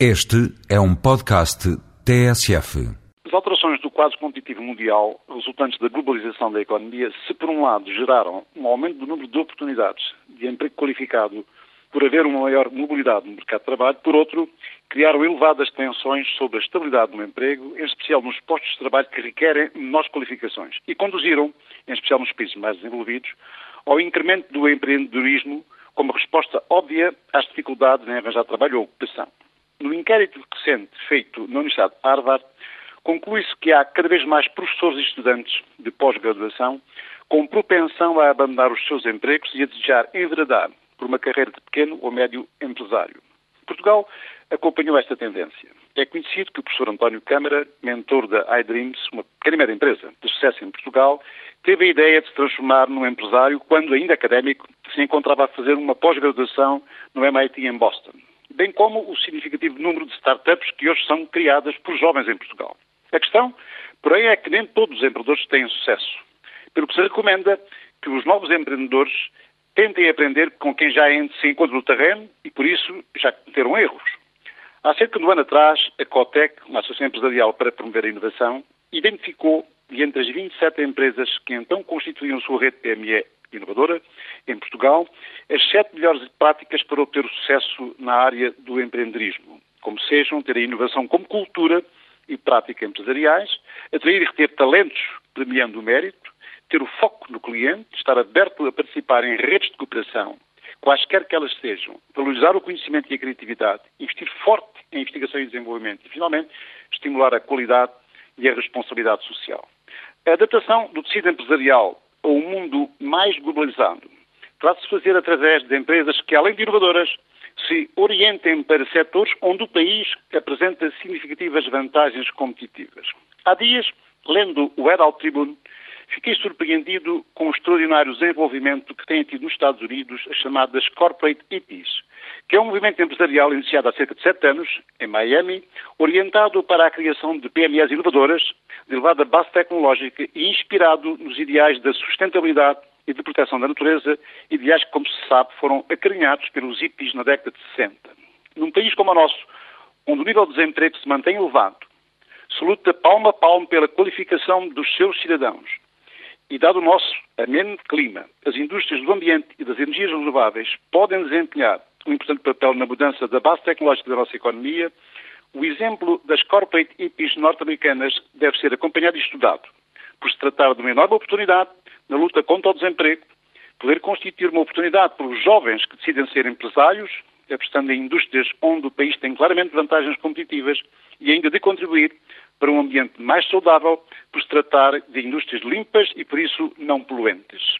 Este é um podcast TSF. As alterações do quadro competitivo mundial resultantes da globalização da economia, se por um lado geraram um aumento do número de oportunidades de emprego qualificado por haver uma maior mobilidade no mercado de trabalho, por outro, criaram elevadas tensões sobre a estabilidade do emprego, em especial nos postos de trabalho que requerem menores qualificações, e conduziram, em especial nos países mais desenvolvidos, ao incremento do empreendedorismo como resposta óbvia às dificuldades em arranjar trabalho ou ocupação. No inquérito recente feito na Universidade de Harvard, conclui-se que há cada vez mais professores e estudantes de pós-graduação com propensão a abandonar os seus empregos e a desejar enveredar por uma carreira de pequeno ou médio empresário. Portugal acompanhou esta tendência. É conhecido que o professor António Câmara, mentor da iDreams, uma pequena e média empresa de sucesso em Portugal, teve a ideia de se transformar num empresário quando, ainda académico, se encontrava a fazer uma pós-graduação no MIT em Boston bem como o significativo número de startups que hoje são criadas por jovens em Portugal. A questão, porém, é que nem todos os empreendedores têm sucesso, pelo que se recomenda que os novos empreendedores tentem aprender com quem já se encontra no terreno e, por isso, já cometeram erros. Há cerca de um ano atrás, a Cotec, uma associação empresarial para promover a inovação, identificou, entre as 27 empresas que então constituíam sua rede PME inovadora, em Portugal, as sete melhores práticas para obter o sucesso na área do empreendedorismo, como sejam ter a inovação como cultura e prática empresariais, atrair e reter talentos premiando o mérito, ter o foco no cliente, estar aberto a participar em redes de cooperação, quaisquer que elas sejam, valorizar o conhecimento e a criatividade, investir forte em investigação e desenvolvimento e, finalmente, estimular a qualidade e a responsabilidade social. A adaptação do tecido empresarial a um mundo mais globalizado trata-se de fazer através de empresas que, além de inovadoras, se orientem para setores onde o país apresenta significativas vantagens competitivas. Há dias, lendo o Herald Tribune, fiquei surpreendido com o extraordinário desenvolvimento que têm tido nos Estados Unidos as chamadas Corporate Hippies, que é um movimento empresarial iniciado há cerca de sete anos, em Miami, orientado para a criação de PMEs inovadoras, de elevada base tecnológica e inspirado nos ideais da sustentabilidade e de proteção da natureza, ideais que, como se sabe, foram acarinhados pelos hippies na década de 60. Num país como o nosso, onde o nível de desemprego se mantém elevado, se luta palmo a palmo pela qualificação dos seus cidadãos, e dado o nosso ameno clima, as indústrias do ambiente e das energias renováveis podem desempenhar um importante papel na mudança da base tecnológica da nossa economia, o exemplo das corporate hippies norte-americanas deve ser acompanhado e estudado, por se tratar de uma enorme oportunidade na luta contra o desemprego, poder constituir uma oportunidade para os jovens que decidem ser empresários, apostando em indústrias onde o país tem claramente vantagens competitivas e ainda de contribuir para um ambiente mais saudável, por se tratar de indústrias limpas e, por isso, não poluentes.